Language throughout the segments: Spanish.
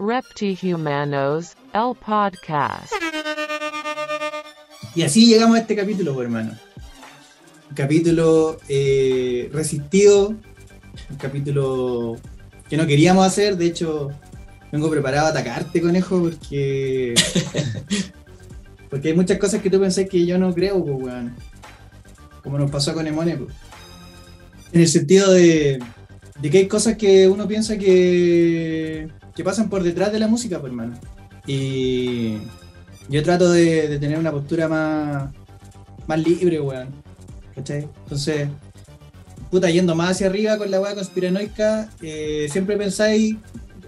Reptihumanos, el podcast. Y así llegamos a este capítulo, pues, hermano. Un capítulo eh, resistido, un capítulo que no queríamos hacer. De hecho, vengo preparado a atacarte, conejo, porque. porque hay muchas cosas que tú pensás que yo no creo, pues, weón. Como nos pasó con Emone, pues. En el sentido de, de que hay cosas que uno piensa que, que pasan por detrás de la música, pues, hermano. Y yo trato de, de tener una postura más, más libre, weón. ¿Cachai? Entonces, puta, yendo más hacia arriba con la weá conspiranoica, eh, siempre pensáis,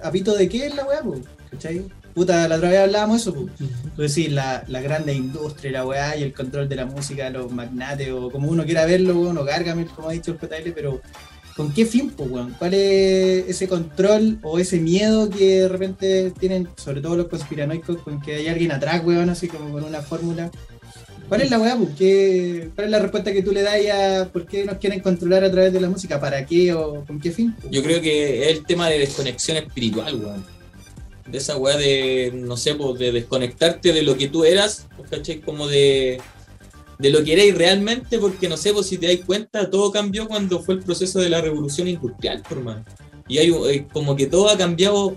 ¿a pito de qué es la weá, po? ¿Cachai? Puta, la otra vez hablábamos eso, po. Tú decís, la, la grande industria, la weá y el control de la música, los magnates, o como uno quiera verlo, weón, o Gargamel, como ha dicho el PTL, pero ¿con qué fin, po, weón? ¿Cuál es ese control o ese miedo que de repente tienen, sobre todo los conspiranoicos, con que hay alguien atrás, weón, así como con una fórmula? ¿Cuál es la weá? ¿Qué- ¿Cuál es la respuesta que tú le das a por qué nos quieren controlar a través de la música? ¿Para qué o con qué fin? Yo creo que es el tema de desconexión espiritual, weón. De esa weá de, no sé, pues de desconectarte de lo que tú eras, pues, ¿cachai? Como de, de lo que eres realmente, porque no sé, pues si te das cuenta, todo cambió cuando fue el proceso de la revolución industrial, por mano. Y hay eh, como que todo ha cambiado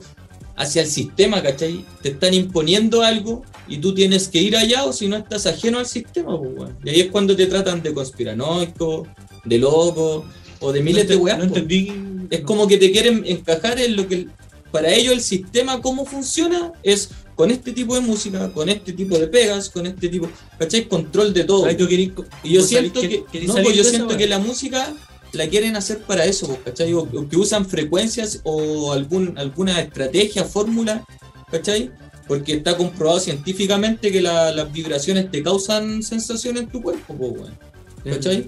hacia el sistema, ¿cachai? Te están imponiendo algo y tú tienes que ir allá o si no estás ajeno al sistema, pues, weón. Y ahí es cuando te tratan de conspiranoico, de loco o de miles de weas. No pues. entendí. Es como que te quieren encajar en lo que para ellos el sistema cómo funciona es con este tipo de música, con este tipo de pegas, con este tipo, ¿cachai? Control de todo. Ay, Y yo siento que, querís no, pues yo siento que la música la quieren hacer para eso, pues, ¿cachai? O, o que usan frecuencias o algún, alguna estrategia, fórmula, ¿cachai? Porque está comprobado científicamente que la- las vibraciones te causan sensación en tu cuerpo, pues, weón. ¿cachai?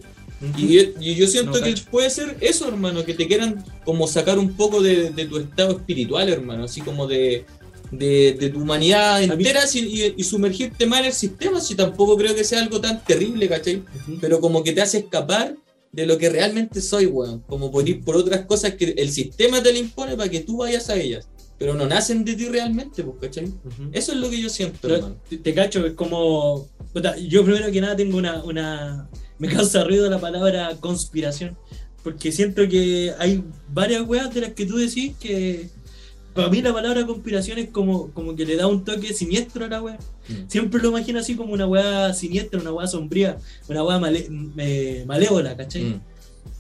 Y, y yo siento No, que puede ser eso, hermano, que te quieran como sacar un poco de, de tu estado espiritual, hermano, así como de, de, de tu humanidad mí- entera si- y, y sumergirte más en el sistema, si tampoco creo que sea algo tan terrible, ¿cachai? Pero como que te hace escapar de lo que realmente soy, weón, como por ir por otras cosas que el sistema te le impone para que tú vayas a ellas, pero no nacen de ti realmente, pues, ¿cachai? Eso es lo que yo siento, Pero hermano. te, te cacho, es como. yo primero que nada tengo una, una. Me causa ruido la palabra conspiración. Porque siento que hay varias weas de las que tú decís que. Para mí la palabra conspiración es como, como que le da un toque siniestro a la wea. Mm. Siempre lo imagino así como una wea siniestra, una wea sombría, una male- me- malévola, ¿cachai? Mm.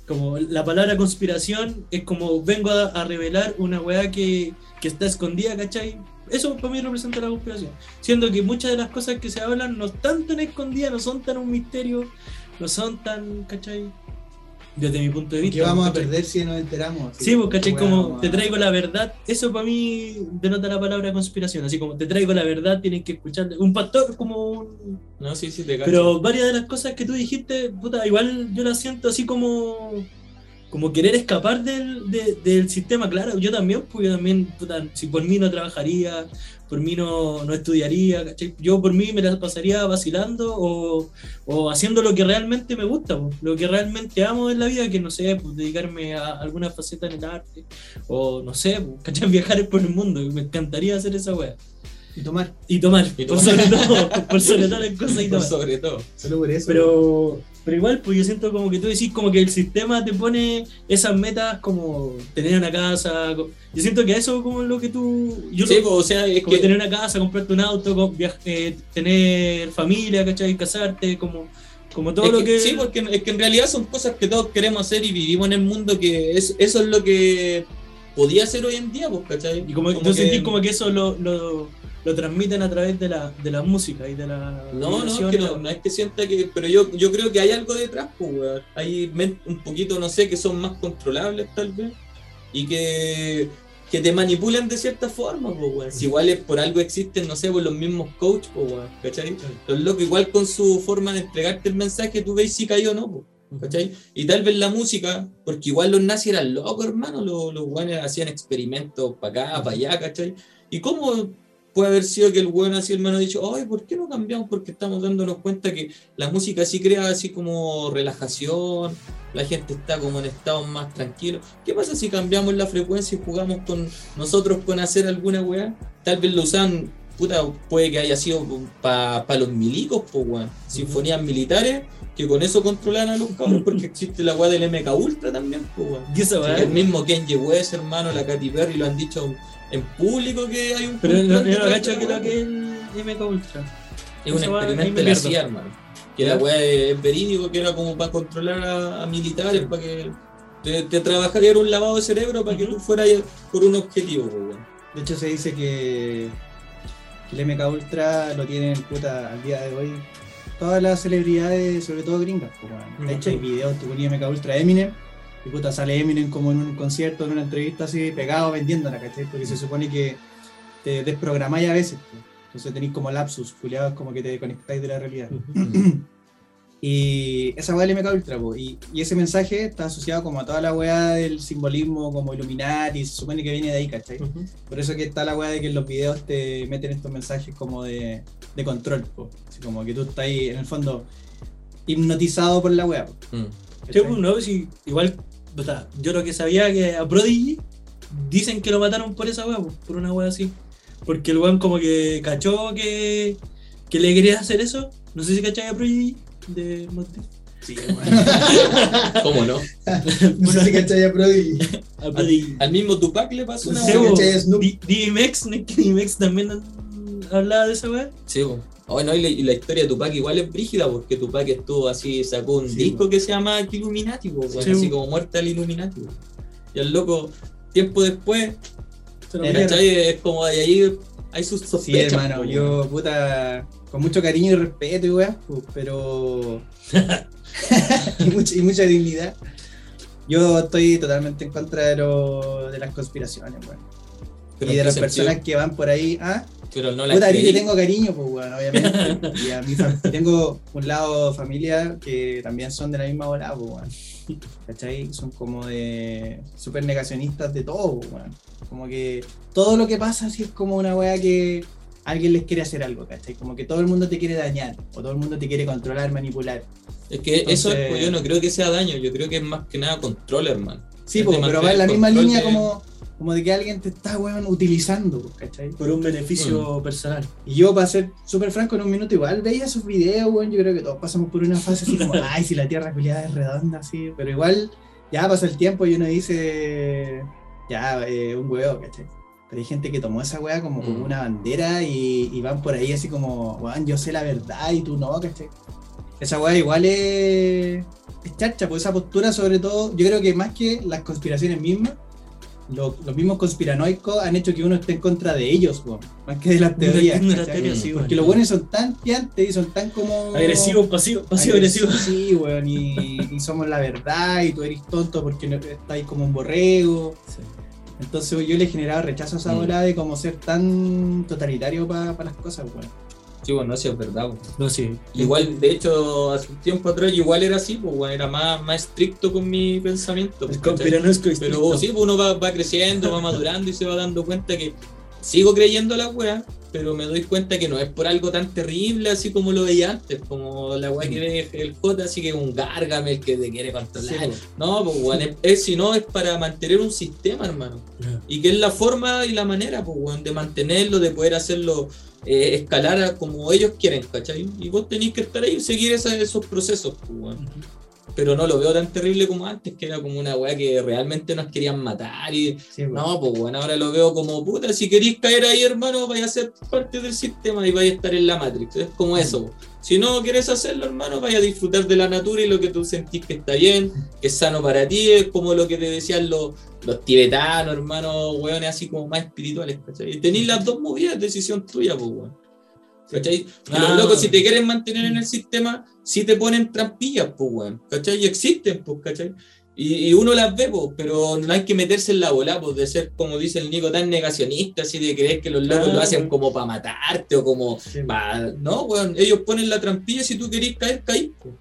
Como la palabra conspiración es como vengo a, a revelar una weá que, que está escondida, ¿cachai? Eso para mí representa la conspiración. Siendo que muchas de las cosas que se hablan no están tan escondidas, no son tan un misterio, no son tan, ¿cachai? Desde mi punto de ¿Qué vista. vamos a perder si nos enteramos? Sí, pues, ¿cachai? Como te traigo la verdad, eso para mí denota la palabra conspiración. Así como te traigo la verdad, tienes que escuchar. Un pastor, como un, No, sí, sí, te cacho. pero varias de las cosas que tú dijiste, puta, igual yo las siento así como como querer escapar del, de- del sistema, claro, yo también, pues yo también, puta, si por mí no trabajaría, por mí no, no estudiaría, ¿cachai? Yo por mí me las pasaría vacilando o, o haciendo lo que realmente me gusta, lo que realmente amo en la vida, que no sé, pues dedicarme a alguna faceta en el arte, o no sé, pues, ¿cachai? Viajar por el mundo, me encantaría hacer esa wea. Y tomar, Y tomar, Y por tomar. sobre todo, por sobre todas las cosas y Por tomar. sobre todo. solo por eso. Pero, pero igual, pues yo siento como que tú decís como que el sistema te pone esas metas como tener una casa. Yo siento que eso como lo que tú... Yo Sí, lo- pues, o sea, es como que tener una casa, comprarte un auto, co- viaj- eh, tener familia, ¿cachai? Casarte, como, como todo Es lo que- que... Sí, porque es que en realidad son cosas que todos queremos hacer y vivimos en el mundo que es, eso es lo que podía ser hoy en día, pues, ¿cachai? Y como, tú que- sentís como que eso lo, lo, lo transmiten a través de la, de la música y de la... No, no, que no, no es que sienta que. Pero yo, yo creo que hay algo detrás, pues. Hay un poquito, no sé, que son más controlables, tal vez. Y que, que te manipulan de cierta forma, pues. Si igual es por algo existen, no sé, por los mismos coaches, pues. ¿Cachai? Los locos, igual con su forma de entregarte el mensaje, tú ves si cayó o no, pues. ¿Cachai? Y tal vez la música, porque igual los nazis eran locos, hermano, los, los weones hacían experimentos para acá, para allá, ¿cachai? ¿Y cómo puede haber sido que el weón así, hermano, ha dicho, ay, ¿por qué no cambiamos? Porque estamos dándonos cuenta que la música sí crea así como relajación, la gente está como en estados más tranquilos. ¿Qué pasa si cambiamos la frecuencia y jugamos con nosotros con hacer alguna weá? Tal vez lo usan, puta, puede que haya sido para los milicos, pues weón. Sinfonías militares que con eso controlan a los cabros porque existe la weá del MK Ultra también, pues weón. El mismo Kenji West, hermano, la Katy Perry lo han dicho en público que hay un Pero no, yo no cacho que la lo que es el MK Ultra. Es un experimento me de la. CIA, hermano. Que la weá es verídico, que era como para controlar a, a militares, para que te, te trabajaría un lavado de cerebro para que tú fueras por un objetivo, weón. De hecho, se dice que, que el MK Ultra lo tienen puta al día de hoy todas las celebridades, sobre todo gringas. weón. De hecho, hay videos, tú ponías MK Ultra Eminem y puta sale Eminem como en un concierto, en una entrevista así, pegado vendiéndola, ¿cachai? Porque se supone que te desprogramáis a veces. pues. Entonces tenéis como lapsus, culiados, como que te desconectáis de la realidad. Y esa weá del MK Ultra, po, y, y ese mensaje está asociado como a toda la weá del simbolismo como Illuminati, se supone que viene de ahí, ¿cachai? Por eso que está la weá de que en los videos te meten estos mensajes como de, de control, po. Así como que tú estás ahí, en el fondo, hipnotizado por la weá. Mm. Sí, pues, no, si igual, o sea, yo lo que sabía que a Prodigy dicen que lo mataron por esa weá, por una weá así. Porque el weón como que cachó que, que le quería hacer eso. No sé si cachai a Prodigy de Monty. Sí, weón. ¿Cómo no? no sé si cachai a Prodigy. A Prodigy. Al mismo Tupac le pasó una weá. po. pues, ¿cachai a Snoop? D- DMX, ¿no es que DMX también hablaba de esa weá? Sí, po. Oh, no, y, la, historia de Tupac igual es brígida porque Tupac estuvo así, sacó un Sí, disco que se llama Illuminati, Sí, así como muerta al Illuminati. Y el loco, tiempo después. Es como de ahí hay sus Sí, sospechas. hermano, po, yo, puta, con mucho cariño y respeto y weá, pero. y, mucha, y mucha dignidad. Yo estoy totalmente en contra de, lo, de las conspiraciones, weón. Pero Y ¿en de las sentido? personas que van por ahí, ah, Pero no la puta, a ti tengo cariño, pues, weón, obviamente. y a mi tengo un lado familia que también son de la misma bola, pues, weón. ¿Cachai? Son como de súper negacionistas de todo, pues, weón. Como que todo lo que pasa es como una weá que alguien les quiere hacer algo, ¿cachai? Como que todo el mundo te quiere dañar, o todo el mundo te quiere controlar, manipular. Es que eso pues, yo no creo que sea daño, yo creo que es más que nada control, hermano. Sí, Es po, de pero va en la misma línea de- como, como de que alguien te está, weón, utilizando, ¿cachai? Por un beneficio personal. Y yo, para ser súper franco, en un minuto igual veía sus videos, weón. Yo creo que todos pasamos por una fase así como, ay, si la tierra culiada es redonda, así. Pero igual, ya pasa el tiempo y uno dice, ya, eh, un huevo, ¿cachai? Pero hay gente que tomó esa weá como, como Mm. una bandera y, y van por ahí así como, weón, yo sé la verdad y tú no, ¿cachai? Esa weá igual es, es chacha, pues esa postura, sobre todo, yo creo que más que las conspiraciones mismas, lo- los mismos conspiranoicos han hecho que uno esté en contra de ellos, weón, más que de las teorías. De la ¿cachai? teoría, sí, Porque los buenos son tan piantes y son tan como. Agresivo, pasivo, pasivo, agresivo. Sí, weón, y, y somos la verdad, y tú eres tonto porque no, estás ahí como un borrego. Entonces yo le he generado rechazo a esa Mm. bola de como ser tan totalitario para las cosas, weón. Sí, bueno, sí es verdad. pues. No, sí. Igual, de hecho, hace un tiempo atrás igual era así, pues, bueno, era más, más estricto con mi pensamiento. pues, Es ¿cachai? conspiranoico y Pero estricto. sí, pues uno va, va creciendo, va madurando y se va dando cuenta que sigo creyendo la wea, pero me doy cuenta que no es por algo tan terrible así como lo veía antes, como la wea que ve el J, así que es un Gargamel que te quiere Sí, controlar. pues. no, pues weón, es, es- si no es para mantener un sistema, hermano. Y que es la forma y la manera, pues, weón, de mantenerlo, de poder hacerlo eh, escalar a como ellos quieren, ¿cachai? Y vos tenéis que estar ahí y seguir esos procesos, pues. Pero no lo veo tan terrible como antes, que era como una weá que realmente nos querían matar y... Sí. No, pues bueno, ahora lo veo como puta, si queréis caer ahí, hermano, vaya a ser parte del sistema y vaya a estar en la Matrix. Es como eso. po. Si no quieres hacerlo, hermano, vaya a disfrutar de la natura y lo que tú sentís que está bien, que es sano para ti, es como lo que te decían los, los tibetanos, hermano, weones así como más espirituales, ¿cachai? Y tenéis las dos movidas, decisión tuya, pues, weón. ¿Cachai? Ah. los locos, si te quieren mantener en el sistema, si te ponen trampillas, pues, weón. ¿Cachai? Y existen, pues, ¿cachai? Y, y uno las ve, pues, pero no hay que meterse en la bola, pues, de ser, como dice el Nico, tan negacionista, así de creer que los locos Claro. lo hacen como para matarte o como Sí, pa- No, weón, ellos ponen la trampilla, si tú querés caer, pues.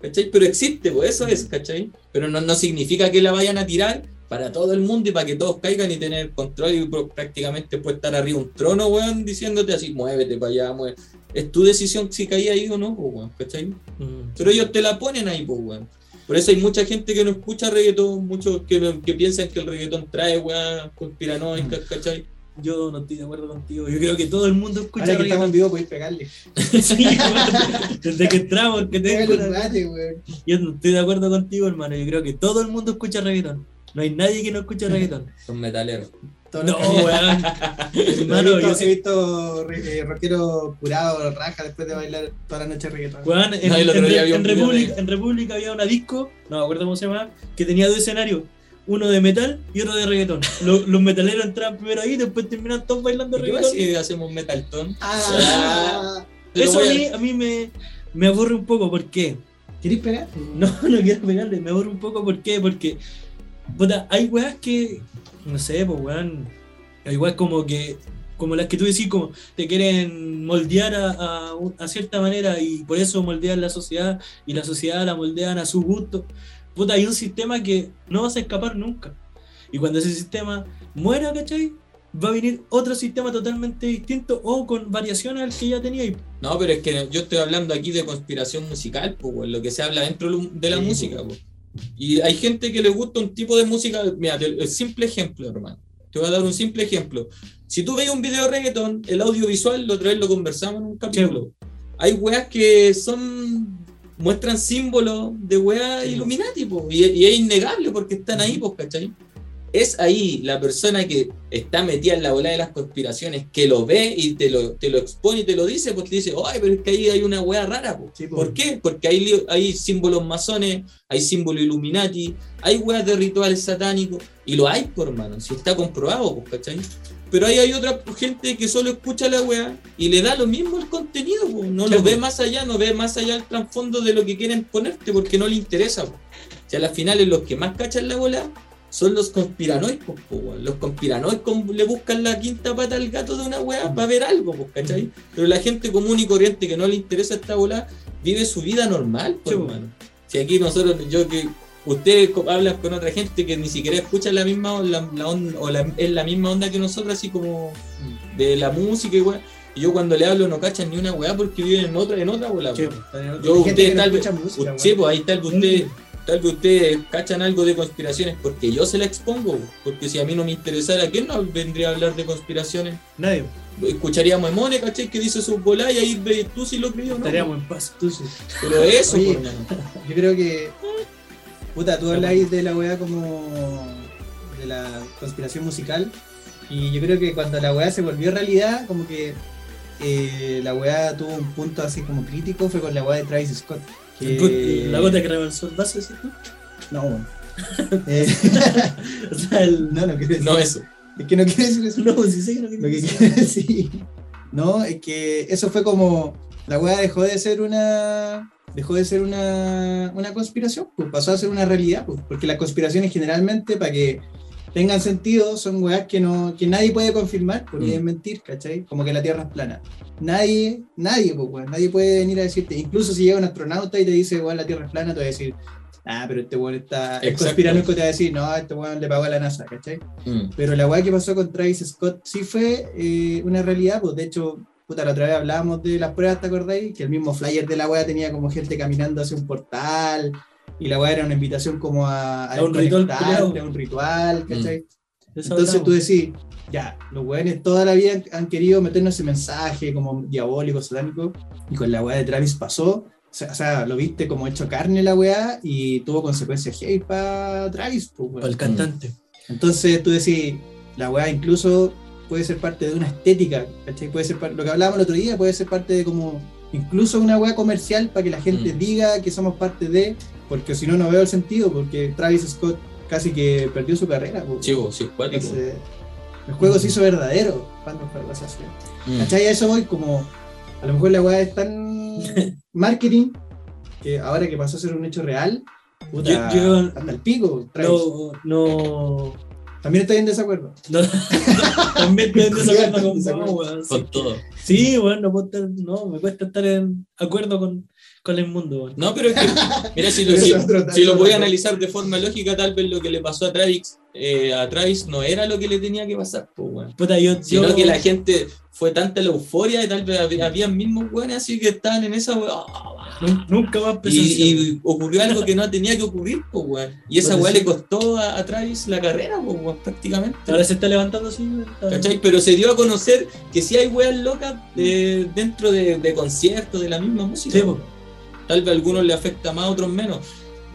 ¿Cachai? Pero existe, pues eso es, ¿cachai? Pero no, no significa que la vayan a tirar para todo el mundo y para que todos caigan y tener control y prácticamente puede estar arriba un trono, weón, diciéndote así, muévete para allá, mueve. Es tu decisión si caí ahí o no, weón, ¿cachai? Mm. Pero ellos te la ponen ahí, pues, weón. Por eso hay mucha gente que no escucha reggaetón, muchos que, que piensan que el reggaetón trae weas conspiranoicas, ¿cachai? Yo no estoy de acuerdo contigo. Yo creo que todo el mundo escucha Ahora que estamos en vivo podéis pegarle. Sí, weón. Desde que entramos, que Pégale un weón. Yo no estoy de acuerdo contigo, hermano. Yo creo que todo el mundo escucha reggaetón. No hay nadie que no escuche reggaetón. Son metaleros. No, weón. Hermano, yo he visto eh, rockero curado, raja, después de bailar toda la noche reggaetón. Weón, en, No, en- en República, de- en República había una disco, no me acuerdo cómo se llama, que tenía dos escenarios. Uno de metal y otro de reggaetón. Los, los metaleros entraban primero ahí y después terminan todos bailando ¿Y ¿Qué pasa reggaetón. si hacemos metaltón? Ah, Eso a mí, a mí me, me aburre un poco. ¿Por qué? ¿Querés pegar? No, no quiero pegarle, me aburre un poco. ¿Por qué? Porque puta, hay weas que, no sé, pues weón, igual como que, como las que tú decís, como te quieren moldear a, a cierta manera y por eso moldean la sociedad y la sociedad la moldean a su gusto. Puta, hay un sistema que no vas a escapar nunca. Y cuando ese sistema muera, ¿cachai? Va a venir otro sistema totalmente distinto o con variaciones al que ya teníais. No, pero es que yo estoy hablando aquí de conspiración musical, pues, lo que se habla dentro de la Sí, música, pues. Y hay gente que le gusta un tipo de música, mira, el simple ejemplo, hermano. Te voy a dar un simple ejemplo. Si tú ves un video de reggaetón, el audiovisual, la otra vez lo conversamos en un capítulo. Hay weas que son muestran símbolos de weas Sí. Illuminati, po, y, y es innegable porque están ahí, pues, ¿cachai? Es ahí la persona que está metida en la bola de las conspiraciones, que lo ve y te lo, te lo expone y te lo dice, pues te dice, ay, pero es que ahí hay una wea rara, po". Sí, po. ¿Por qué? Porque hay, hay símbolos masones, hay símbolos Illuminati, hay weas de rituales satánicos, y lo hay, por hermano, si está comprobado, pues, ¿cachai? Pero ahí hay otra gente que solo escucha la wea y le da lo mismo el contenido, po. no lo po. ve más allá, no ve más allá el trasfondo de lo que quieren ponerte porque no le interesa. Po. O sea, al final los que más cachan la bola son los conspiranoicos, po, los conspiranoicos le buscan la quinta pata al gato de una wea para ver algo, po, ¿cachai? Pero la gente común y corriente que no le interesa esta bola vive su vida normal, po, Sí, hermano. Si aquí nosotros, yo que ustedes hablan con otra gente que ni siquiera escucha la misma la, la on- o la, es la misma onda que nosotros, así como de la música y weá. Y yo cuando le hablo no cachan ni una weá porque viven en otra, en otra bola. Sí, Yo, ustedes tal vez, sí, pues ahí tal vez ustedes, tal vez ustedes cachan algo de conspiraciones porque yo se la expongo, porque si a mí no me interesara, ¿quién no vendría a hablar de conspiraciones? Nadie. Escucharíamos a Mone, ¿cachai? Que dice su bola y ahí ve tú si lo creo, ¿no? Estaríamos en paz. Entonces, Pero eso, Oye. por. Yo creo que. Puta, tú habláis de la weá como. de la conspiración musical. Y yo creo que cuando la weá se volvió realidad, como que. eh, la weá tuvo un punto así como crítico, fue con la weá de Travis Scott. Que- la gota que rebalsó el vaso, ¿sí? No, bueno. Eh, O sea, el. no, no quiero decir No eso. Es que no quiero decir eso. No, sí sé que no Lo que quiero decir. No, es que eso fue como. La weá dejó de ser una. Dejó de ser una, una conspiración, pues pasó a ser una realidad, pues, porque las conspiraciones generalmente, para que tengan sentido, son weas que, no, que nadie puede confirmar, porque Mm. es mentir, ¿cachai? Como que la Tierra es plana. Nadie, nadie, pues, weón, nadie puede venir a decirte, incluso si llega un astronauta y te dice, weón, la Tierra es plana, te va a decir, ah, pero este weón está. El conspiranoico te va a decir, no, este weón le pagó a la NASA, ¿cachai? Mm. Pero la weá que pasó con Travis Scott sí fue eh, una realidad, pues de hecho, puta, la otra vez hablábamos de las pruebas, ¿te acordáis? Que el mismo flyer de la weá tenía como gente caminando hacia un portal y la weá era una invitación como a, A un ritual a un ritual, ¿cachai? Eso Entonces tú decís, ya, los weones toda la vida han, querido meternos ese mensaje como diabólico, satánico, y con la weá de Travis pasó. O sea, o sea, lo viste como hecho carne la weá y tuvo consecuencias heavy para Travis, pues. Para el cantante. Entonces tú decís, la weá incluso puede ser parte de una estética, ¿cachai? Puede ser lo que hablábamos el otro día, puede ser parte de como, incluso una weá comercial para que la gente Mm. diga que somos parte de, porque si no, no veo el sentido, porque Travis Scott casi que perdió su carrera. Chivo, sí. Ese- el juego se hizo verdadero cuando fue. Mm. ¿Cachai? A eso voy como, a lo mejor la weá es tan marketing que ahora que pasó a ser un hecho real, puta, Yo- yo- hasta el pico. Travis. No, no, También estoy en desacuerdo. no. También estoy en desacuerdo con. Con todo. Sí, bueno, no puedo estar, no, me cuesta estar en acuerdo con, con el mundo. No, pero es que, mira, si lo, si, lo voy a analizar de forma lógica, tal vez lo que le pasó a Travis, eh, a Travis no era lo que le tenía que pasar, pues, weón. Puta, yo, Sino yo- que la gente fue tanta la euforia y tal vez había, había mismos weones así que estaban en esa weá. Nun- Nunca más presenciado. Y, y ocurrió algo que no tenía que ocurrir, pues, weón. Y esa Pues weá sí. le costó a, a Travis la carrera, pues, weón, prácticamente. Ahora se está levantando así. Pero se dio a conocer que sí hay weas locas de- dentro de, de conciertos, de la misma música. Sí, po. Tal vez a algunos le afecta más, a otros menos.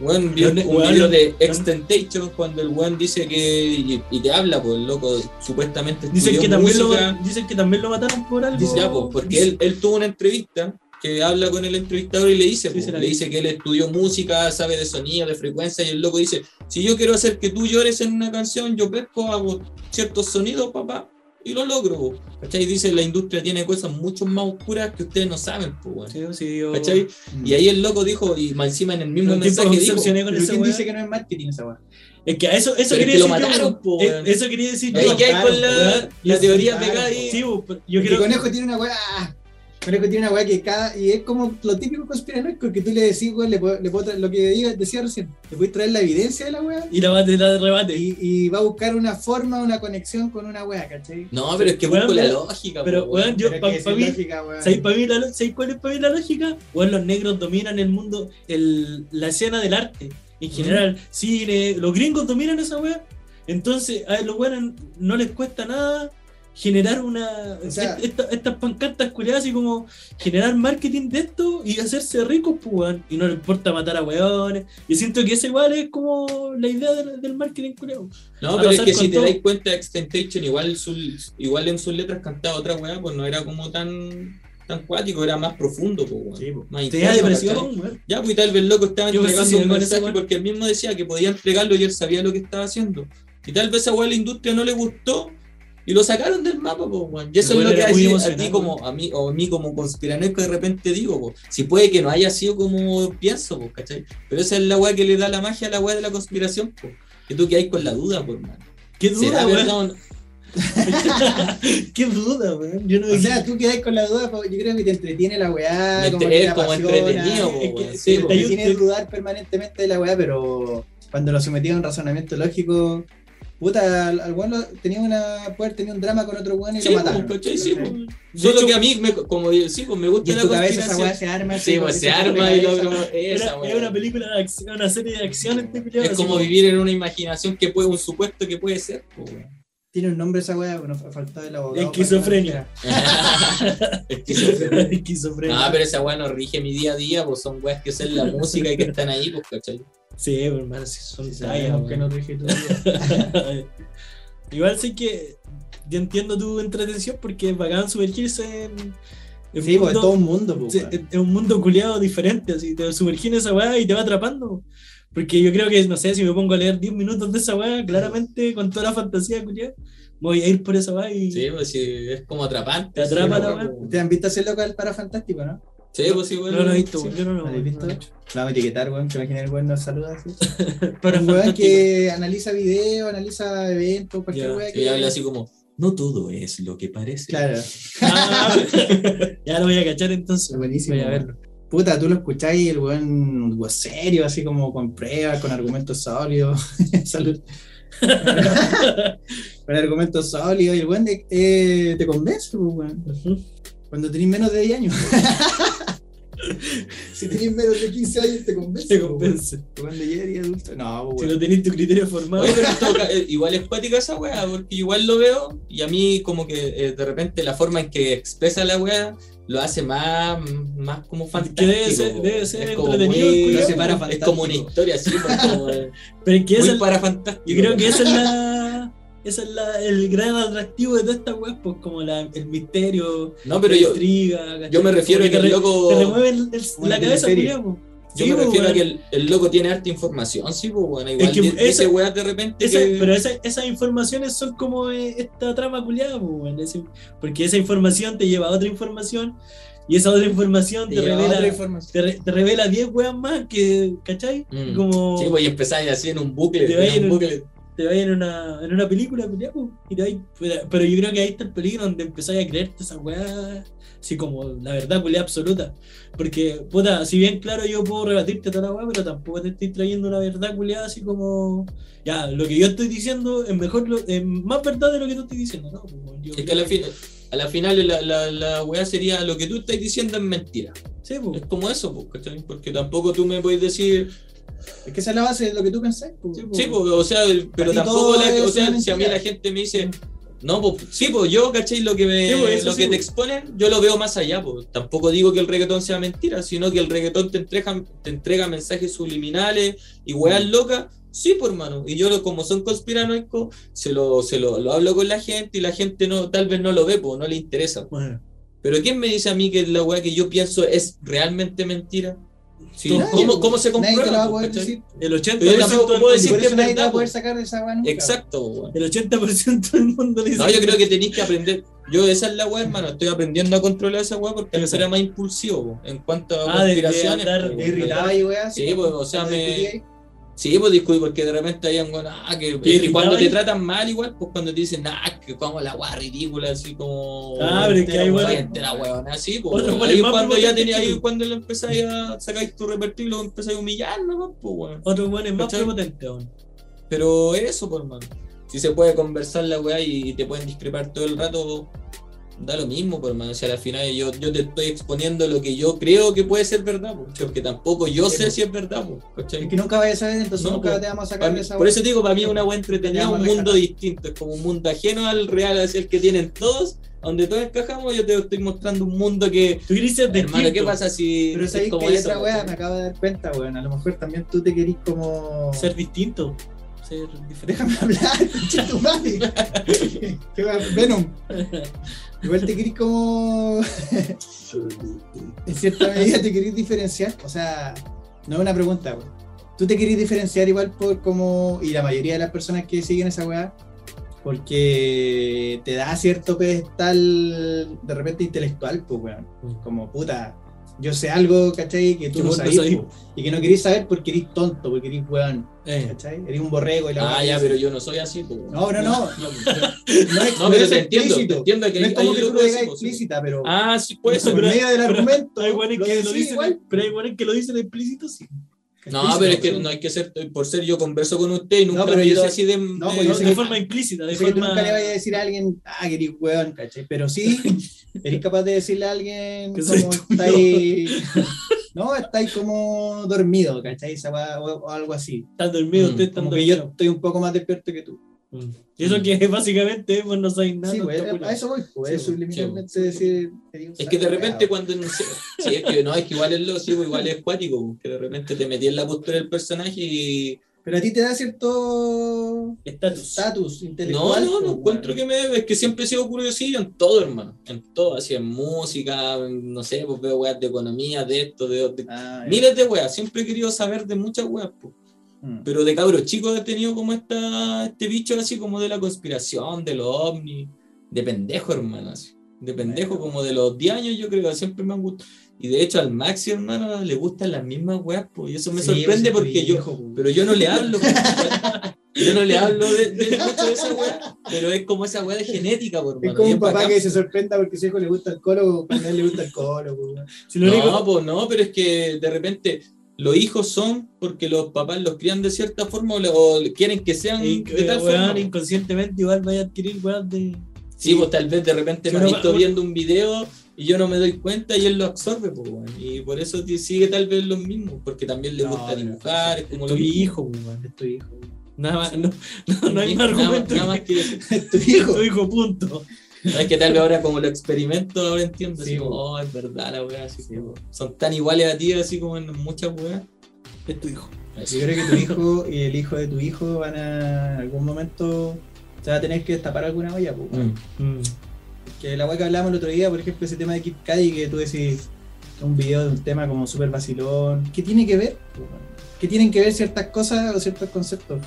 Weón, vi un un video de. Extentation cuando el weón dice que. Y, y te habla, pues el loco supuestamente Dicen que, también lo, música. dicen que también lo mataron por algo. Dice, ya, pues, porque él, él tuvo una entrevista que habla con el entrevistador y le dice, pues, le dice que él estudió música, sabe de sonido, de frecuencia, y el loco dice, si yo quiero hacer que tú llores en una canción, yo pesco, hago ciertos sonidos, papá, y lo logro. po". ¿Cachai? Dice, la industria tiene cosas mucho más oscuras que ustedes no saben, pues, weón. Sí, sí, yo- ¿Cachai? Y ahí el loco dijo, y más encima en el mismo Pero mensaje dijo, con Pero esa ¿quién weá. dice que no es marketing esa weá? Es que a eso, eso quería que lo decir yo, mataron, po, Eh. Eso quería decir ahí yo. que hay con la, la teoría pegada. Sí, yo creo Conejo tiene una weá. Ah, Conejo tiene una weá que cada. Y es como lo típico conspiranoico que tú le decís, weón, le puedo, le puedo traer- lo que diga- decía recién. Le puedes traer la evidencia de la weá. y la bate la rebate. Y, y va a buscar una forma, una conexión con una weá, ¿cachai? No, pero es que Weón, busco la pero- lógica, pero, weón. weón, yo- Pero pa- que mí- weón. ¿Sabéis para mí la, lo- ¿sabéis cuál es para mí la lógica? Bueno, los negros dominan el mundo, el, la escena del arte. En general, cine, los gringos dominan esa weá. Entonces, a los weones no les cuesta nada generar una. O sea- esta- estas pancartas culiadas y como generar marketing de esto y hacerse ricos, pues. Y no les importa matar a weones. Yo siento que esa igual es como la idea del, del marketing culiado. No, a pero es que si te dais cuenta, Extentation igual, sus- igual en sus letras cantaba otra weá, pues no era como tan tan cuático, era más profundo, pues. Sí, po. Más Tenía interno, depresión. Ya, pues y tal vez el loco estaba Yo entregando un ese mensaje porque él mismo decía que podía entregarlo y él sabía lo que estaba haciendo. Y tal vez a la industria no le gustó y lo sacaron del mapa, pues, weón. Y eso es lo que a, ti como a mí, o a mí como conspiranoico de repente digo, pues, si puede que no haya sido como pienso, pues, ¿cachai? Pero esa es la weá que le da la magia a la weá de la conspiración, pues. Que tú que hay con la duda, pues, man. Qué ¿Será duda, weón. Qué duda, weón. Yo no O sea, tú quedas con la duda, po, yo creo que te entretiene la weá, Me como es te como apasiona, entretenido, es po, que te- Sí, te po. tiene dudar permanentemente de la weá, pero cuando lo sometía a un razonamiento lógico, puta, al, al weón lo- tenía una, poder tenía un drama con otro weón y Sí, lo pues, mataron. ¿cachai? Sí, ¿cachai? pues. De Solo hecho- que a mí, me, como sí, pues me gusta Y en la tu cabeza esa weá se arma. Sí, pues como se arma y lo esa, era una película, de acción, una serie de acción este Es como vivir en una imaginación que puede, un supuesto que puede ser. pues, weón. Tiene un nombre esa weá, bueno, faltó el abogado. Esquizofrenia. Esquizofrenia. Esquizofrenia. No, pero esa weá no rige mi día a día, pues son weas que son la música y que están ahí, pues, ¿cachai? Sí, hermano, sí, son Sí, tallas, sabemos que weón. no rige tu vida. Igual sé que yo entiendo tu entretención porque es bacán sumergirse en. en Sí, pues es mundo- todo un mundo, pues. Sí, weón. es un mundo culiado diferente, así te sumergís en esa weá y te va atrapando. Porque yo creo que, no sé, si me pongo a leer 10 minutos de esa weá, claramente con toda la fantasía culiada, voy a ir por esa weá y. Sí, pues sí, es como atrapante. Te atrapa sí, la weá, pues. ¿Ustedes han visto ese local para fantástico, no? Sí, pues sí, weón. no lo he visto, sí. weón, yo no lo ¿Lo habéis visto? no. A etiquetar, weón, que imagina el weón nos saluda así. Para un weón que analiza videos, analiza eventos, cualquier weá Que habla así como, no todo es lo que parece. Claro, Ah, ya lo voy a cachar entonces. buenísimo. Voy a weón. verlo. Puta, tú lo escucháis y el weón weón serio, así como con pruebas, con argumentos sólidos. Salud. con argumentos sólidos. Y el weón de- eh, te convence, pues, weón. Cuando tenés menos de 10 años. Si tenés menos de 15 años, te convence. Te convence. Cuando ya eres adulto. No, pues, Si no tenés tu criterio formado. Oye, pero en todo ca- eh, igual es cuática esa weá, porque igual lo veo y a mí como que eh, de repente la forma en que expresa la weá lo hace más, más como fantástico. debe ser- debe ser Es como entretenido muy-. No se para Es como una historia así, como, Pero es que muy esa es- para fantástico. yo creo que esa es la. Esa es la, el gran atractivo de toda esta web, pues como la, el misterio, No, pero la yo, intriga. yo me refiero a que el loco. te remueve el- el- Como la cabeza, culiao, po. Yo Sí, me po, refiero a que el, el loco tiene harta información, sí, pues bueno, igual Es que di- esa- weas de repente Esa- que... pero esa- esas informaciones son como eh, esta trama culiada, weón, ese- porque esa información te lleva a otra información y esa otra información te, revela información. te, re- te revela 10 weas más que, ¿cachai? Mm. Como Sí, pues y empezáis así en un bucle, en un bucle. Te vayan en una, en una película, po, y te vais- pero, yo creo que ahí está el peligro donde empezáis a creerte esa weá, así como la verdad culiada absoluta. Porque, puta, si bien claro yo puedo rebatirte toda la weá, pero tampoco te estoy trayendo una verdad culiada así como. Ya, lo que yo estoy diciendo es mejor, lo- es más verdad de lo que tú estás diciendo, ¿no? Yo Es que creo al fin, a la final la, la, la weá sería lo que tú estás diciendo es mentira. Sí, po. Es como eso, ¿cachai? Porque tampoco tú me puedes decir, Es que esa es la base de lo que tú pensás. sí, pues, o sea, el- pero tampoco, la- o sea, si a mí la gente me dice, no, pues, sí, pues yo, ¿cachai? Lo que, me, Sí, pues, lo sí, que te exponen, yo lo veo más allá, pues. Tampoco digo que el reggaetón sea mentira, sino que el reggaetón te entrega, te entrega mensajes subliminales y weas locas. Sí, pues, hermano. Y yo, lo- como son conspiranoicos, se lo, se lo, lo hablo con la gente y la gente no, tal vez no lo ve, pues, no le interesa. Bueno, Pero ¿quién me dice a mí que la weá que yo pienso es realmente mentira? Sí, Nadie, ¿cómo. ¿Cómo se Nadie te comprueba? lo va a po, poder cachai? decir. el 80% Pero yo tampoco del puedo mundo- decir que es nadie te verdad, va a poder po. sacar de esa nunca. Exacto, el 80% del mundo le dice No, yo creo que tenéis que aprender. Yo, esa es la weá, hermano. Estoy aprendiendo a controlar esa weá porque antes era más impulsivo en cuanto a Ah, de- de conspiraciones. andar- weón. irritaba y weá. Sí, pues, o sea, me-. Sí, pues disculpe, porque de repente hay un ah, que. ¿Te Y cuando te tratan mal, igual, pues cuando te dicen, ah, que como la weá ridícula, así como. Ah, pero es que hay weón. weón- la weón, así, pues. Otros Ahí es más cuando ya tenía, ahí cuando lo empezáis a sacar tu repertorio y lo empezáis a humillar, ¿no? Pues, weón. Otros buenos más ¿Cachai? prepotentes aún. Pero eso, por mano. Si se puede conversar la weá y te pueden discrepar todo el rato, da lo mismo, por mano. O sea, al final yo, yo te estoy exponiendo lo que yo creo que puede ser verdad, po, porque tampoco yo sé si es verdad, po, ¿cachai? Es que nunca vayas a saber, entonces No, nunca po. te vamos a sacar de esa por eso te digo, para mí es una weá entretenida, Te un mundo distinto, es como un mundo ajeno al real, así el que tienen todos, donde todos encajamos, yo te estoy mostrando un mundo que, Tú quieres ser hermano, ¿qué pasa si Pero es sabéis que eso, otra ¿cachai? me acabo de dar cuenta, weón. A lo mejor también tú te querís como. Ser distinto. Ser diferente. Déjame hablar, concha tu madre. Venom. Igual te querís como. en cierta medida te querís diferenciar. O sea, no es una pregunta, weón. Tú te querís diferenciar igual por como. Y la mayoría de las personas que siguen esa weá. Porque te da cierto pedestal de repente intelectual, pues, weón. Como puta. Yo sé algo, ¿cachai? Que tú no po. Y que no querís saber porque eres tonto, porque eres weón. Eh, ¿Cachai? Eres un borrego y la Ah, ya, pero yo no soy así. No, no, no. No, es, No, no pero te entiendo, te entiendo que No es como que tú lo digas explícita, pero Ah, sí, puede ser. por pero- medio del argumento. Hay que lo dicen, pero hay que lo dicen explícito, sí. No, pero es que no hay que ser, por ser yo converso con usted y nunca No, pero yo sé- así de. no, de- pues de que- forma implícita, de sé que tú forma. nunca le vayas a decir a alguien, ah, que eres weón, ¿cachai? Pero sí, eres capaz de decirle a alguien como estúpido. estáis. No, estáis como dormido, ¿cachai? O, o algo así. Están dormidos, Mm, ustedes están Como que yo estoy un poco más despierto que tú. Mm. Y eso que básicamente vos no sabéis nada. Sí, no pues, a eso voy, pues, Sí, es pues, subliminalmente sí, decir. Es que de repente cuando no sé, sí, es que no, es que igual es lo, sí, pues, igual es cuático, que de repente te metí en la postura del personaje y Pero a ti te da cierto Estatus. no, intelectual. no, no pues, encuentro que me es que siempre he sido curiosillo en todo, hermano, en todo, así en música, en, no sé, pues veo weas de economía, de esto, de, de- Ah, miles de weas, siempre he querido saber de muchas weas, pues. Mm. Pero de cabros chicos he tenido como esta, este bicho así como de la conspiración, de los ovnis, de pendejo, hermano. Así. De pendejo, Bueno. como de los 10 años, yo creo que siempre me han gustado. Y de hecho al Maxi, hermano, le gustan las mismas weas, pues. Y eso me Sí, sorprende pues, porque yo. Pero yo no le hablo. yo no le hablo de, de mucho de esa wea. Pero es como esa wea de genética, por Es como un papá que se sorprenda porque su hijo le gusta el colo, a él le gusta el colo. Si lo No, pues no, pero es que de repente los hijos son porque los papás los crían de cierta forma o, le- o quieren que sean y, de tal weón, forma. inconscientemente igual vaya a adquirir weón de. Sí, pues tal vez de repente me uno- viendo un video y yo no me doy cuenta y él lo absorbe, pues, weón. Y por eso sigue tal vez lo mismo, porque también le No, gusta dibujar, es como Tu lo mismo. hijo, pues, weón. Es tu hijo. Nada más, no, no, no hay más Nada- argumento. Nada más que-. Es tu Es hijo. tu hijo, punto. No, es que tal vez ahora como lo experimento, ahora entiendo, Sí, así como, oh, es verdad la weá, así Sí, como, son tan iguales a ti, así como en muchas weas. Es tu hijo. Yo creo que tu hijo y el hijo de tu hijo van a en algún momento se va a tener que destapar alguna olla, pues. Mm. Que la weá que hablamos el otro día, por ejemplo, ese tema de Kid Cudi, que tú decís un video de un tema como súper vacilón. ¿Qué tiene que ver? ¿Qué tienen que ver ciertas cosas o ciertos conceptos?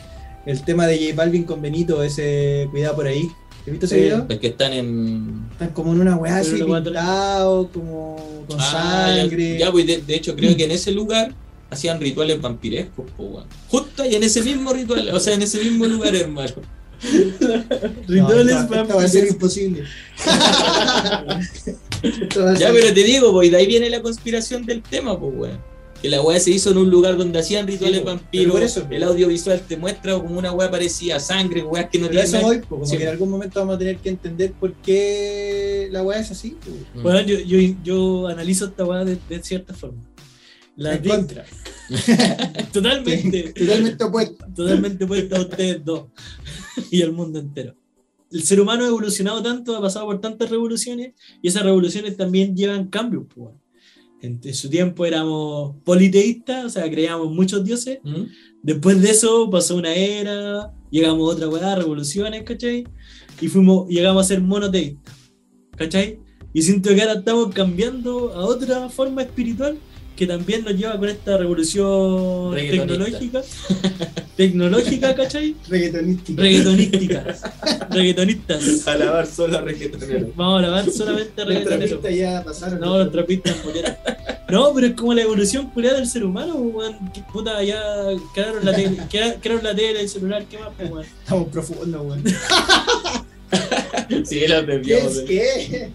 El tema de J Balvin con Benito, ese cuidado por ahí. ¿Has visto ese Sí. video? Es que están en. Están como en una weá así pintados, como con Ah, ya- sangre. Ya, pues de, de hecho creo que en ese lugar hacían rituales vampirescos, po, weón. Justo ahí en ese mismo ritual, o sea, en ese mismo lugar, hermano. No, Rituales esto- esto va a ser imposible. Ya, pero te digo, pues, y de ahí viene la conspiración del tema, pues, weón. Que la weá se hizo en un lugar donde hacían rituales Sí, vampiros. Eso, el audiovisual te muestra como una weá parecida a sangre, weas que no Pero a tienen eso po, como Sí, que en algún momento vamos a tener que entender por qué la weá es así. Mm. Bueno, yo, yo, yo analizo esta weá de, de cierta forma. La En contra. totalmente, Totalmente opuesto. totalmente puesta a ustedes dos y al mundo entero. El ser humano ha evolucionado tanto, ha pasado por tantas revoluciones y esas revoluciones también llevan cambios. pues. En, en su tiempo éramos politeístas, o sea, creíamos muchos dioses. ¿Mm? Después de eso pasó una era, llegamos a otra weá, revoluciones, ¿cachai? Y fuimos, llegamos a ser monoteístas, ¿cachai? Y siento que ahora estamos cambiando a otra forma espiritual que también nos lleva con esta revolución tecnológica, tecnológica, ¿cachai? Reggaetonística. Reggaetonística, reggaetonistas. A lavar solo a reggaetonero. Vamos a lavar solamente Nuestra reggaetoneros. pista ya pasaron. No, los trapistas murieron. No, pero es como la evolución culiada del ser humano, weón. Que Puta, ya crearon la tele, crea- crearon la tele, el celular, ¿qué más, pues, weón? Estamos profundos, weón. Sí, los ¿Qué es qué?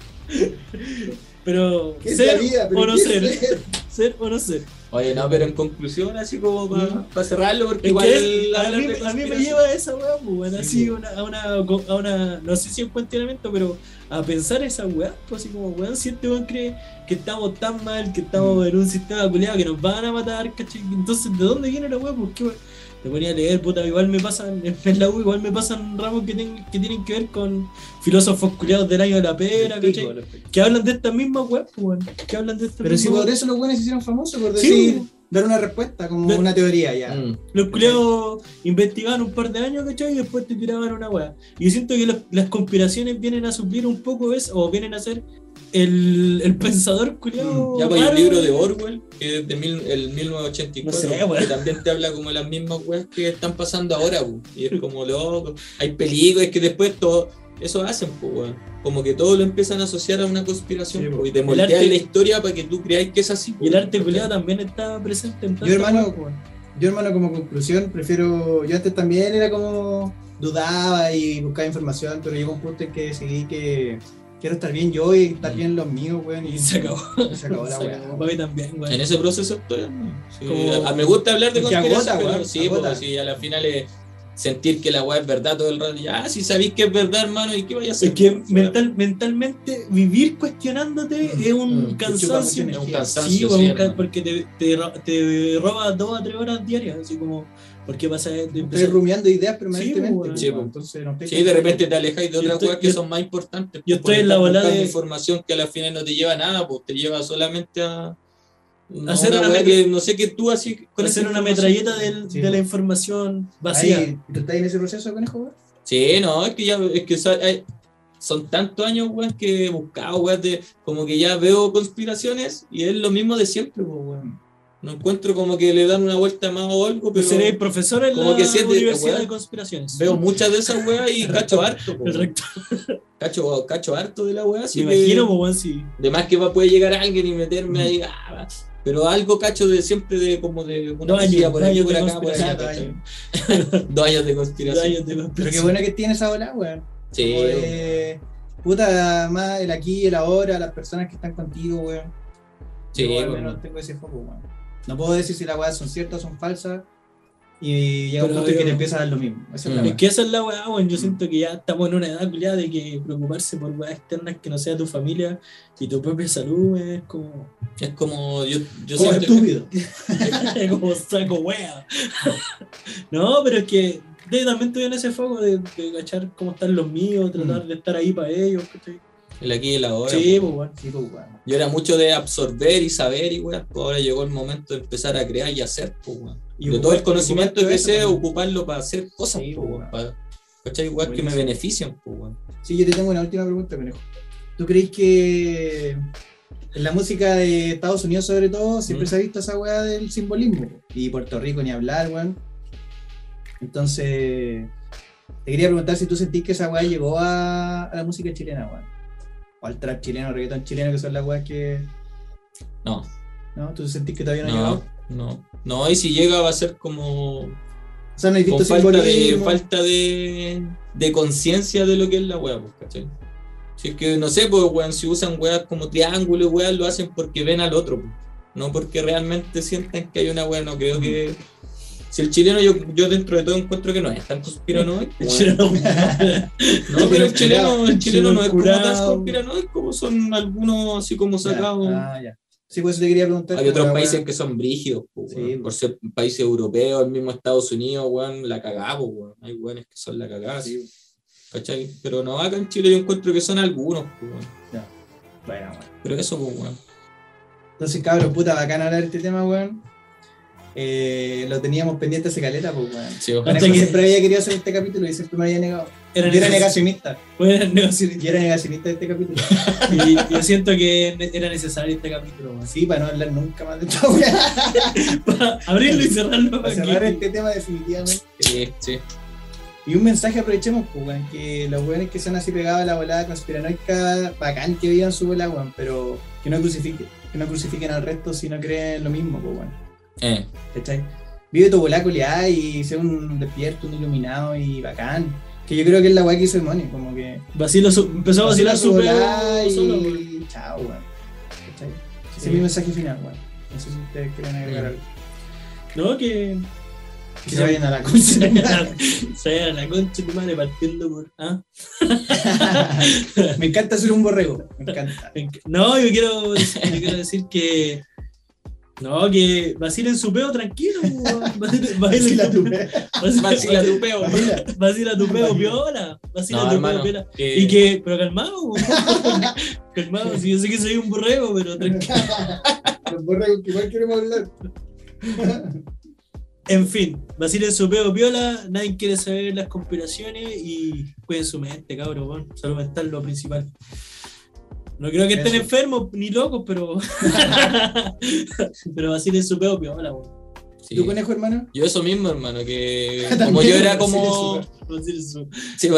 Pero ¿Qué es ser la vida? ¿Pero o no qué ser? Ser o no ser. Oye, no, pero en conclusión, así como para cerrarlo, porque Es igual que a, hablar mí, a mí me lleva a esa weá, pues, Sí, así pues. una, a, una, a una, no sé si en cuestionamiento, pero a pensar esa weá, pues así como, weón, si este weón cree que estamos tan mal, que estamos Mm. en un sistema culiado, que nos van a matar, ¿cachai? Entonces, ¿de dónde viene la weá? ¿Por qué weón? Me ponía a leer, puta, igual me pasan, en la U igual me pasan ramos que, ten- que tienen que ver con filósofos culiados del año de la pera. Que hablan de estas mismas weas, pues. Que hablan de estas Pero si por eso los buenos se hicieron famosos, por decir, dar una respuesta, como De- una teoría ya. Mm. Los culiados investigaban un par de años, ¿cachai? Y después te tiraban una weá. Y yo siento que los- las conspiraciones vienen a suplir un poco eso, o vienen a ser el, el pensador culiado. Ya pues, hay un libro de Orwell, que es de mil- el 1984, No sé, que también te habla como de las mismas weas que están pasando ahora, weón. y es como loco. Hay peligros, es que después todo eso hacen, pues, weón. Como que todo lo empiezan a asociar a una conspiración, Sí, po, po. y te moldean arte- la historia para que tú creáis que es así. po, Y el arte culiado también está presente en tantas hermano. Yo, hermano, como conclusión, prefiero. Yo antes también era como. Dudaba y buscaba información, pero llegó un punto en que decidí que quiero estar bien yo y estar Mm. bien los míos, weón. Y se acabó. se acabó la weá. Para mí también, weón. En ese proceso estoy. Sí, Como- a- me gusta hablar de conspiración, agota, pero sí, agota. porque si a la final es sentir que la weá es verdad todo el rato. Ya, si sabéis que es verdad, hermano, ¿y qué vaya a hacer? Es que mental, mentalmente vivir cuestionándote es un Mm, cansancio. Es un cansancio, Sí, sí, porque te, te, te roba dos a tres horas diarias, así como, ¿por qué pasa esto? Y Estoy empezar- rumiando ideas permanentemente. Sí, weón. Sí, weón. weón. Entonces, no Sí, de repente te alejáis de otras cosas que yo- son más importantes. yo pues, estoy en la buscando de- información que a la final no te lleva a nada, pues te lleva solamente a. a Hacer una una que no sé qué tú así con hacer una metralleta del- Sí, de la weón. información vacía. Ahí, ¿Tú estás en ese proceso, conejo, weón? Sí, no, es que ya es que hay- son tantos años, weón, que he buscado, weón, de como que ya veo conspiraciones y es lo mismo de siempre, pues, weón. No encuentro como que le dan una vuelta más o algo, pero Pues seré profesor en como la que Universidad de Conspiraciones. veo muchas de esas weas y cacho harto, el weón. rector. cacho, cacho harto de la wea, así Me imagino, pues, weón, sí. De más que va, puede llegar alguien y meterme ahí. ah, pero algo cacho de siempre de como de una Dos años, por dos aquí, años por de acá. Dos años de Dos conspiración. años de Pero qué bueno que tiene esa bola, weón. Sí, Como de, puta, más el aquí el ahora, las personas que están contigo, weón. sí, Yo al bueno. menos tengo ese foco, weón. No puedo decir si las weas son ciertas o son falsas. Y llega un punto en que te empieza a dar lo mismo. Esa es la Mm. Es wea. que esa es la weá, weón. Yo siento que ya estamos en una edad culiada de que preocuparse por weas externas que no sea tu familia y tu propia salud es como, Es como yo, yo Como siento- estúpido. es como saco wea. no, pero es que también estoy en ese foco de, de cachar cómo están los míos, tratar Mm. de estar ahí para ellos. ¿cachai? El aquí y el ahora. Sí, pues. Sí, pues, weón. Yo era mucho de absorber y saber y weón. pues ahora llegó el momento de empezar a crear y hacer, pues, weón. Y de ocupar- todo el conocimiento sé, también. ocuparlo para hacer cosas, Sí, pues, weón. para, ¿cachai? Weón, que me benefician, pues, weón. Sí, yo te tengo una última pregunta, conejo. ¿Tú crees que en la música de Estados Unidos, sobre todo, siempre Mm. se ha visto esa weá del simbolismo? Y Puerto Rico ni hablar, weón. Entonces, te quería preguntar si tú sentís que esa weá llegó a, a la música chilena, weón. O al trap chileno, reggaetón chileno, que son las weas que. No, ¿No? ¿Tú sentís que todavía no, ha llegado? no, no. No, y si llega va a ser como O sea, no hay visto falta de, falta de, de conciencia de lo que es la wea, pues, ¿cachai? Si es que, no sé, pues, weón, si usan weas como triángulo, weas, lo hacen porque ven al otro, pues. No porque realmente sientan que hay una weá, no creo que. Si el chileno, yo, yo dentro de todo encuentro que no es tan conspiranoico. Weón. No, pero el chileno, el chileno no es como tan conspiranoico, como son algunos así como sacados. Ah, ya. Sí, pues te quería preguntar. Hay otros países que son brígidos, po, Sí, weón. po. por ser países europeos, el mismo Estados Unidos, weón, la cagamos, weón. Hay weones que son la cagada, Sí, ¿cachai? Pero no, acá en Chile yo encuentro que son algunos, weón. ya. Bueno, bueno. Pero eso, pues, weón. Entonces, cabros, puta, bacán hablar de este tema, weón. Eh, lo teníamos pendiente hace caleta, pues, weón. Sí, ojalá. Que- siempre había querido hacer este capítulo y siempre me había negado. Era Yo era negacionista. Era negoci- Yo era negacionista de este capítulo. Y yo siento que era necesario este capítulo, weón. Sí, para no hablar nunca más de esta. Para abrirlo y cerrarlo. Para aquí. cerrar este tema definitivamente. Sí, sí. Y un mensaje aprovechemos, pues, weón, que los weones que son así pegados a la volada conspiranoica, bacán que vivan su bola, weón, pero que no crucifiquen, que no crucifiquen al resto si no creen lo mismo, pues, weón. Eh, ¿Cachai? Vive tu culiá y sé un despierto, un iluminado y bacán. Que yo creo que es la weá que hizo Demoni, como que Vacilo su- empezó a vacilar su pelo y solo, chao, weón. ¿Cachai? Ese es mi mensaje final, weón. No sé si ustedes quieren agregar algo. No, que. Que se vayan a la concha. Se vayan a la concha tu madre partiendo por. ¿ah? me encanta ser un borrego, me encanta. No, yo quiero, yo quiero decir que. No, que vacilen su peo tranquilo. Vacilen- Vacila tu pe- vacilen- vacila tu peo. vacila. Tu peo, piola. Vacila No, tu peo, piola. que- Y que, pero calmado, calmado. Si yo sé que soy un borrego, pero tranquilo. Los borregos que igual queremos hablar. En fin, vacilen su peo, piola. Nadie quiere saber las conspiraciones y cuiden su mente, cabrón. Salud mental, lo principal. No creo que estén Eso. enfermos ni locos, pero. pero vacilen su peo, piola, weón. sí. ¿Tú conejo, hermano? Yo eso mismo, hermano, que como yo era como... Vacilen su- Sí,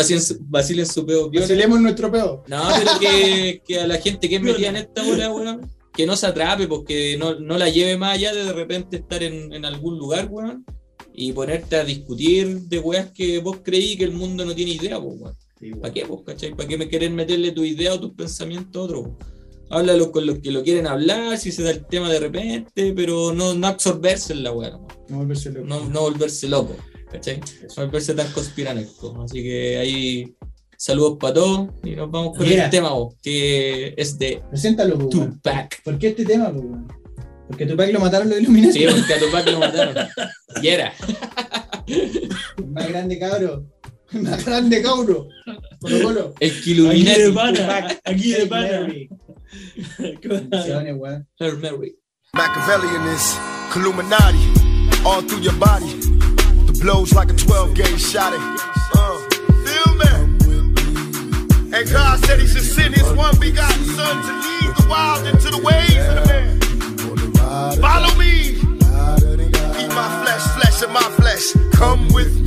vacilen su, peo piola. Vacilemos nuestro peo. No, pero que, que a la gente que es metida en esta bola, weón, que no se atrape, porque no, no la lleve más allá de de repente estar en, en algún lugar, weón, y ponerte a discutir de weas que vos creí que el mundo no tiene idea, pues, weón. ¿Para qué, vos, cachai? ¿Para qué me querer meterle tu idea o tus pensamientos a otro? Háblalo con los que lo quieren hablar, si se da el tema de repente, pero no, no absorberse en la wea, no, No volverse loco. no, no volverse loco, ¿cachai? No volverse tan conspiranoico. Así que ahí saludos para todos y nos vamos con Mira. el tema, vos, que es de Preséntalo, po. Tupac. ¿Por qué este tema, po? Porque a Tupac lo mataron los Illuminati. Sí, porque a Tupac lo mataron. Y era. Más grande cabro. El más grande cabro. Colo Colo. El Aquí de pana, aquí de pana. Mary. Hail Mary. Machiavellian is Illuminati all through your body. The blows like a 12 gauge shot. It. Uh, feel me? And God said He should send His one begotten Son to lead the wild into the ways of the man. Follow me. Eat my flesh, flesh of my flesh. Come with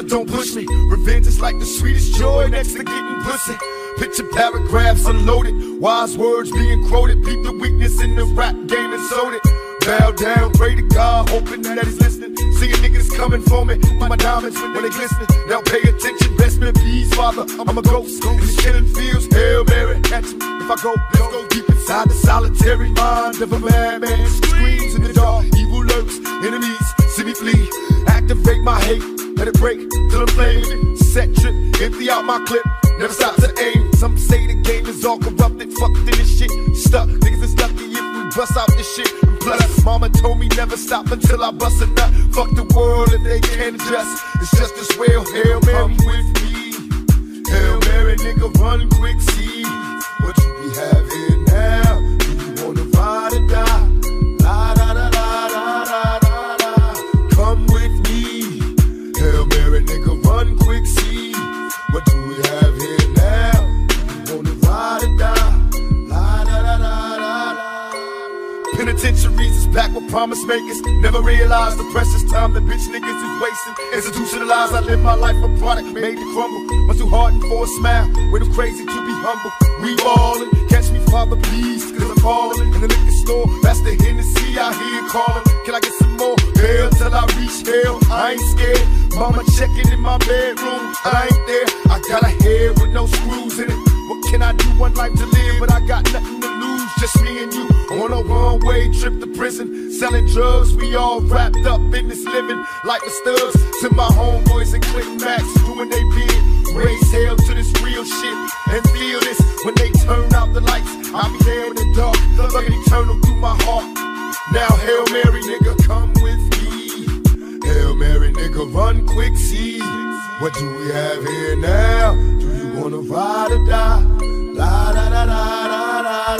but don't push me. Revenge is like the sweetest joy next to getting pussy. Picture paragraphs unloaded, wise words being quoted. Peep the weakness in the rap game and sold it. Bow down, pray to God, hoping that he's listening. Seeing niggas coming for me, my diamonds when they glistening. Now pay attention, best in peace, father. I'm a ghost, these killing fields. Hail Mary, catch me if I go. Let's go deep inside the solitary mind of a madman. Screams in the dark, evil lurks, enemies see me flee. Activate my hate, let it break till I'm. Set trip, empty out my clip, never stop to aim. Some say the game is all corrupted, fucked in this shit. Stuck, niggas is lucky if we bust out this shit. Plus, mama told me never stop until I bust a nut. Fuck the world if they can't adjust. It's just as well, Hail Mary with me. Hail Mary, nigga, run quick, see Never realized the precious time that bitch niggas is wasting. Institutionalized, I live my life a product made to crumble. Much too hardened for a smile. Way too crazy to be humble. We ballin', catch me, Father, please, cause I'm calling. In the liquor store, that's the Hennessy I hear callin'. Can I get some more? Hell, till I reach hell. I ain't scared. Mama checking in my bedroom. I ain't there. I got a head with no screws in it. What can I do? One life to live, but I got nothing. Just me and you on a one way trip to prison. Selling drugs, we all wrapped up in this living like the studs. To my homeboys and Click Max doing they bid. Raise hell to this real shit and feel this when they turn out the lights. I'll be there in the dark, looking eternal through my heart. Now, Hail Mary, nigga, come with me. Hail Mary, nigga, run quick, see. What do we have here now? Do you wanna ride or die? La da da da da da da da.